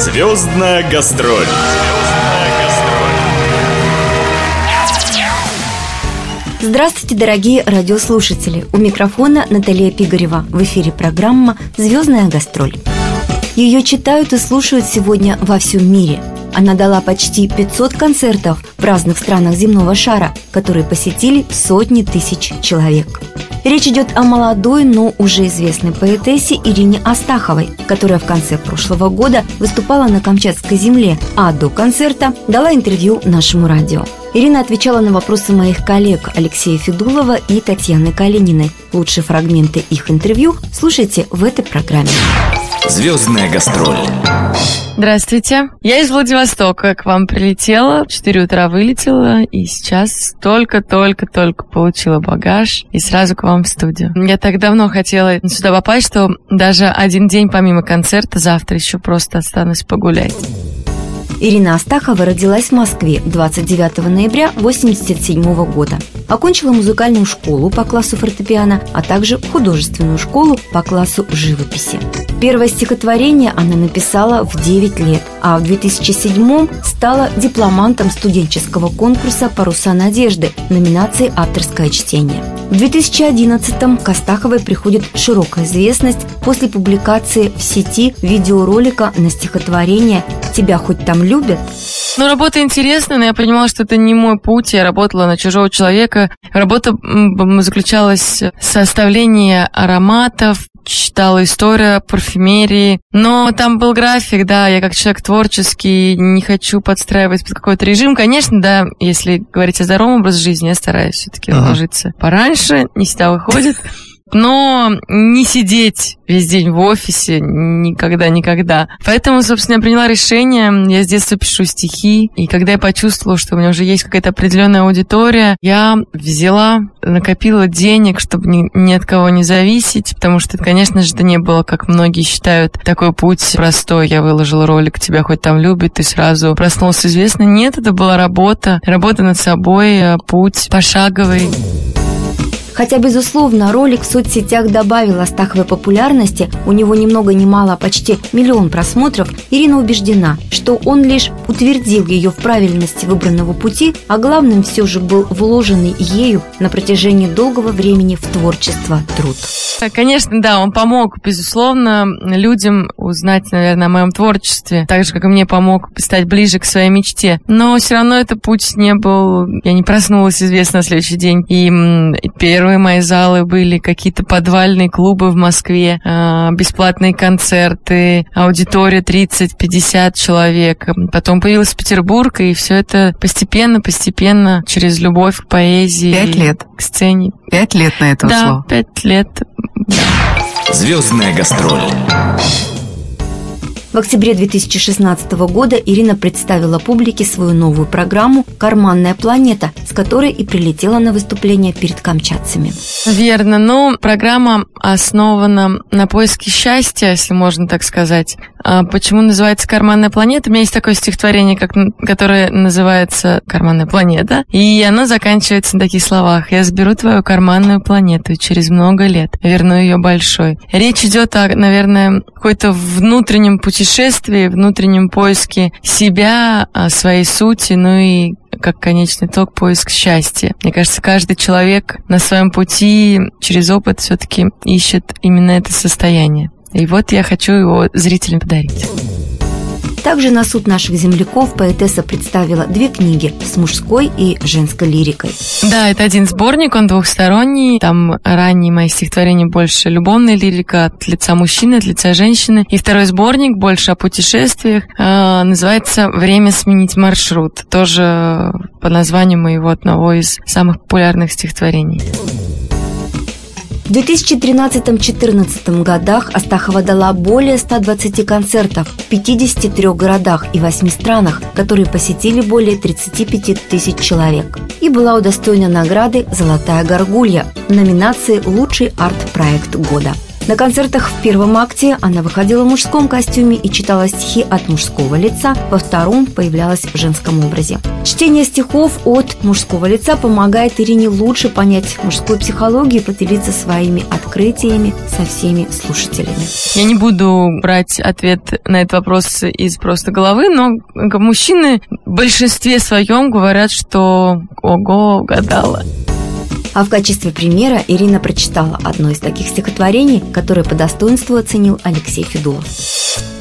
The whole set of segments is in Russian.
Звездная гастроль. Здравствуйте, дорогие радиослушатели! У микрофона Наталья Пигарева. В эфире программа «Звездная гастроль». Ее читают и слушают сегодня во всем мире. Она дала почти 500 концертов в разных странах земного шара, которые посетили сотни тысяч человек. Речь идет о молодой, но уже известной поэтессе Ирине Астаховой, которая в конце прошлого года выступала на Камчатской земле, а до концерта дала интервью нашему радио. Ирина отвечала на вопросы моих коллег Алексея Федулова и Татьяны Калининой. Лучшие фрагменты их интервью слушайте в этой программе. Звездная гастроль. Здравствуйте. Я из Владивостока к вам прилетела, в 4 утра вылетела, и сейчас только-только-только получила багаж, и сразу к вам в студию. Я так давно хотела сюда попасть, что даже один день помимо концерта завтра еще просто останусь погулять. Ирина Астахова родилась в Москве 29 ноября 1987 года. Окончила музыкальную школу по классу фортепиано, а также художественную школу по классу живописи. Первое стихотворение она написала в 9 лет, а в 2007 стала дипломантом студенческого конкурса «Паруса надежды» номинации «Авторское чтение». В 2011-м к Астаховой приходит широкая известность после публикации в сети видеоролика на стихотворение «Тебя хоть там любят?» Ну, работа интересная, но я понимала, что это не мой путь. Я работала на чужого человека. Работа заключалась в составлении ароматов, читала историю парфюмерии, но там был график, да, я как человек творческий не хочу подстраивать под какой-то режим. Конечно, да, если говорить о здоровом образе жизни, я стараюсь все-таки ложиться пораньше, не всегда выходит. Но не сидеть весь день в офисе никогда-никогда. Поэтому, собственно, я приняла решение, я с детства пишу стихи, и когда я почувствовала, что у меня уже есть какая-то определенная аудитория, я взяла, накопила денег, чтобы ни, ни от кого не зависеть, потому что, конечно же, это не было, как многие считают, такой путь простой. Я выложила ролик «Тебя хоть там любит», и сразу проснулся известно. Нет, это была работа, работа над собой, э, путь пошаговый. Хотя, безусловно, ролик в соцсетях добавил Астаховой популярности, у него ни много ни мало, а почти миллион просмотров, Ирина убеждена, что он лишь утвердил ее в правильности выбранного пути, а главным все же был вложенный ею на протяжении долгого времени в творчество труд. Конечно, да, он помог, безусловно, людям узнать, наверное, о моем творчестве, так же, как и мне помог стать ближе к своей мечте. Но все равно этот путь не был... Я не проснулась, известно, на следующий день. И Первые мои залы были какие-то подвальные клубы в Москве, а, бесплатные концерты, аудитория 30-50 человек. Потом появился Петербург, и все это постепенно-постепенно через любовь к поэзии. Пять лет. К сцене. Пять лет на это да, ушло? пять лет. Звездная гастроль. В октябре 2016 года Ирина представила публике свою новую программу «Карманная планета», с которой и прилетела на выступление перед камчатцами. Верно. Ну, программа основана на поиске счастья, если можно так сказать. А почему называется «Карманная планета»? У меня есть такое стихотворение, как, которое называется «Карманная планета», и оно заканчивается на таких словах. «Я сберу твою карманную планету через много лет верну ее большой». Речь идет о, наверное, какой-то внутреннем пути путешествии, внутреннем поиске себя, своей сути, ну и как конечный итог поиск счастья. Мне кажется, каждый человек на своем пути через опыт все-таки ищет именно это состояние. И вот я хочу его зрителям подарить. Также на суд наших земляков поэтесса представила две книги с мужской и женской лирикой. Да, это один сборник, он двухсторонний. Там ранние мои стихотворения больше любовная лирика от лица мужчины, от лица женщины. И второй сборник больше о путешествиях. Э, называется «Время сменить маршрут». Тоже по названию моего одного из самых популярных стихотворений. В 2013-2014 годах Астахова дала более 120 концертов в 53 городах и 8 странах, которые посетили более 35 тысяч человек. И была удостоена награды «Золотая горгулья» в номинации «Лучший арт-проект года». На концертах в первом акте она выходила в мужском костюме и читала стихи от мужского лица, во втором появлялась в женском образе. Чтение стихов от мужского лица помогает Ирине лучше понять мужскую психологию и поделиться своими открытиями со всеми слушателями. Я не буду брать ответ на этот вопрос из просто головы, но мужчины в большинстве своем говорят, что ого, угадала. А в качестве примера Ирина прочитала одно из таких стихотворений, которое по достоинству оценил Алексей Федулов.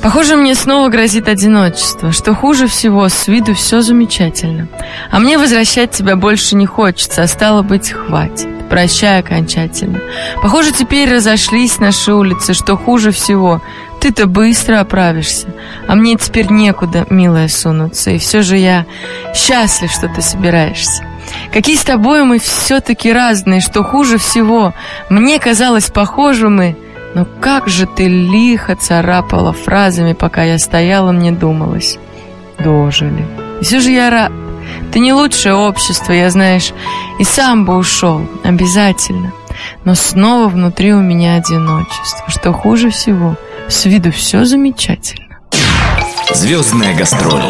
Похоже, мне снова грозит одиночество. Что хуже всего, с виду все замечательно. А мне возвращать тебя больше не хочется, а стало быть, хватит. Прощай окончательно. Похоже, теперь разошлись наши улицы, что хуже всего. Ты-то быстро оправишься, а мне теперь некуда, милая, сунуться. И все же я счастлив, что ты собираешься. Какие с тобой мы все-таки разные, что хуже всего. Мне казалось, похожи мы, но как же ты лихо царапала фразами, пока я стояла, мне думалось. Дожили. И все же я. Ты не лучшее общество, я, знаешь, и сам бы ушел, обязательно. Но снова внутри у меня одиночество, что хуже всего. С виду все замечательно. Звездная гастроль.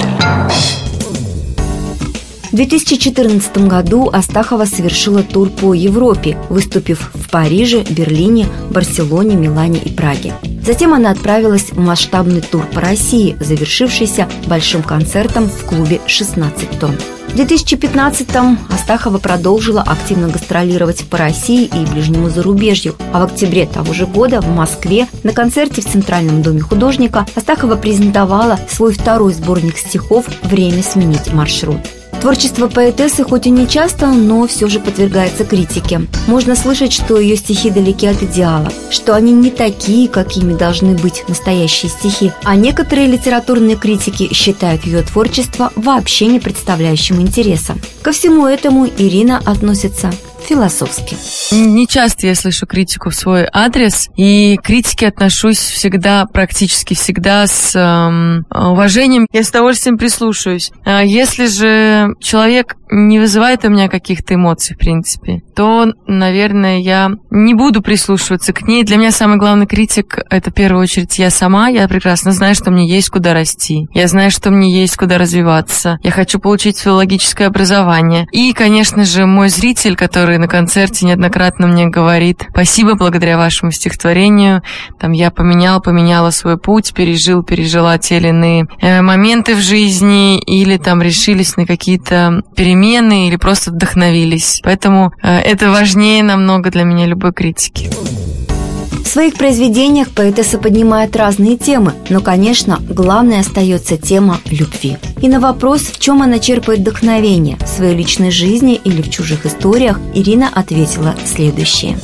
В 2014 году Астахова совершила тур по Европе, выступив в Париже, Берлине, Барселоне, Милане и Праге. Затем она отправилась в масштабный тур по России, завершившийся большим концертом в клубе «16 тонн». В 2015-м Астахова продолжила активно гастролировать по России и ближнему зарубежью, а в октябре того же года в Москве на концерте в Центральном доме художника Астахова презентовала свой второй сборник стихов «Время сменить маршрут». Творчество поэтессы хоть и не часто, но все же подвергается критике. Можно слышать, что ее стихи далеки от идеала, что они не такие, какими должны быть настоящие стихи, а некоторые литературные критики считают ее творчество вообще не представляющим интереса. Ко всему этому Ирина относится философски. Не часто я слышу критику в свой адрес, и к критике отношусь всегда, практически всегда с эм, уважением. Я с удовольствием прислушаюсь. А если же человек не вызывает у меня каких-то эмоций, в принципе, то, наверное, я не буду прислушиваться к ней. Для меня самый главный критик — это, в первую очередь, я сама. Я прекрасно знаю, что мне есть куда расти. Я знаю, что мне есть куда развиваться. Я хочу получить филологическое образование. И, конечно же, мой зритель, который на концерте неоднократно мне говорит «Спасибо, благодаря вашему стихотворению, там я поменял, поменяла свой путь, пережил, пережила те или иные э, моменты в жизни или там решились на какие-то перемены или просто вдохновились». Поэтому э, это важнее намного для меня любой критики. В своих произведениях поэтесса поднимает разные темы, но, конечно, главной остается тема любви. И на вопрос, в чем она черпает вдохновение, в своей личной жизни или в чужих историях, Ирина ответила следующее.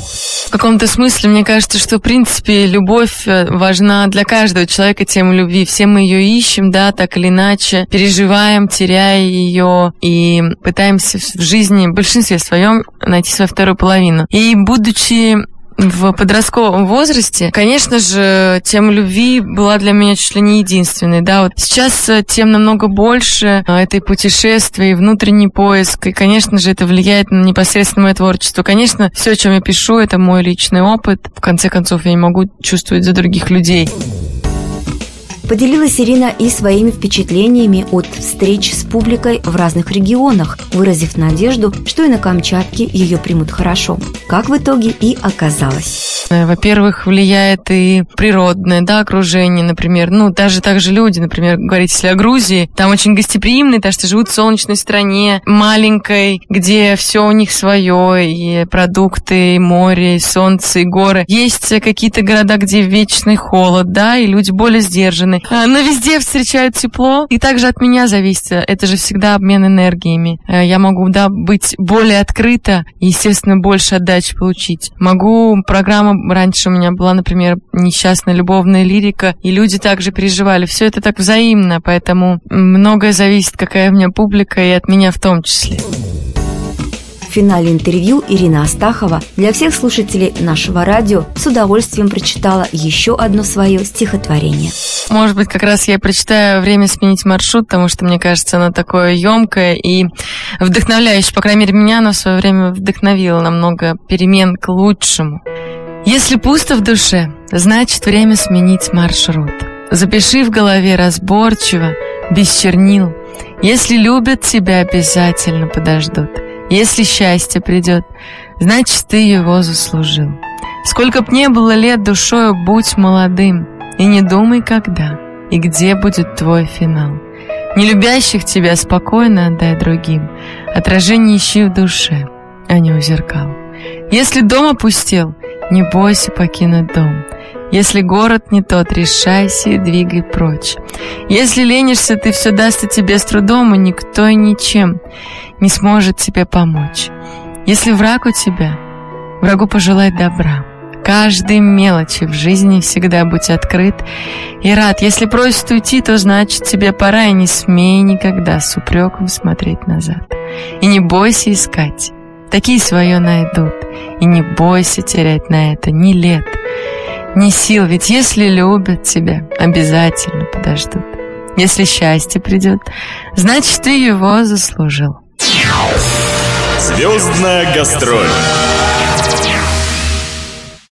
В каком-то смысле, мне кажется, что, в принципе, любовь э, важна для каждого человека, тема любви. Все мы ее ищем, да, так или иначе, переживаем, теряя ее и пытаемся в жизни, в большинстве своем, найти свою вторую половину. И будучи в подростковом возрасте, конечно же, тема любви была для меня чуть ли не единственной. Да, вот сейчас э, тем намного больше. Э, это и путешествие, и внутренний поиск. И, конечно же, это влияет на непосредственно мое творчество. Конечно, все, о чем я пишу, это мой личный опыт. В конце концов, я не могу чувствовать за других людей. Поделилась Ирина и своими впечатлениями от встреч с публикой в разных регионах, выразив надежду, что и на Камчатке ее примут хорошо. Как в итоге и оказалось. Э, во-первых, влияет и природное да, окружение, например. Ну, даже также люди, например, говорить если о Грузии, там очень гостеприимные, потому что живут в солнечной стране, маленькой, где все у них свое, и продукты, и море, и солнце, и горы. Есть какие-то города, где вечный холод, да, и люди более сдержаны стороны. А, но везде встречают тепло. И также от меня зависит. Это же всегда обмен энергиями. Э, я могу, да, быть более открыта и, естественно, больше отдачи получить. Могу, программа раньше у меня была, например, несчастная любовная лирика, и люди также переживали. Все это так взаимно, поэтому многое зависит, какая у меня публика, и от меня в том числе финале интервью Ирина Астахова для всех слушателей нашего радио с удовольствием прочитала еще одно свое стихотворение. Может быть, как раз я прочитаю «Время сменить маршрут», потому что, мне кажется, оно такое емкое и вдохновляющее. По крайней мере, меня оно в свое время вдохновило на много перемен к лучшему. Если пусто в душе, значит время сменить маршрут. Запиши в голове разборчиво, без чернил. Если любят тебя, обязательно подождут. Если счастье придет, значит ты его заслужил. Сколько б не было лет душою, будь молодым, и не думай, когда и где будет твой финал. Не любящих тебя спокойно отдай другим, отражение ищи в душе, а не у зеркал. Если дом опустел, не бойся покинуть дом. Если город не тот, решайся и двигай прочь. Если ленишься, ты все даст тебе с трудом, и никто и ничем не сможет тебе помочь. Если враг у тебя, врагу пожелай добра. Каждой мелочи в жизни всегда будь открыт и рад. Если просят уйти, то значит тебе пора, и не смей никогда с упреком смотреть назад. И не бойся искать, такие свое найдут. И не бойся терять на это ни лет, ни сил, ведь если любят тебя, обязательно подождут. Если счастье придет, значит ты его заслужил. Звездная гастроль.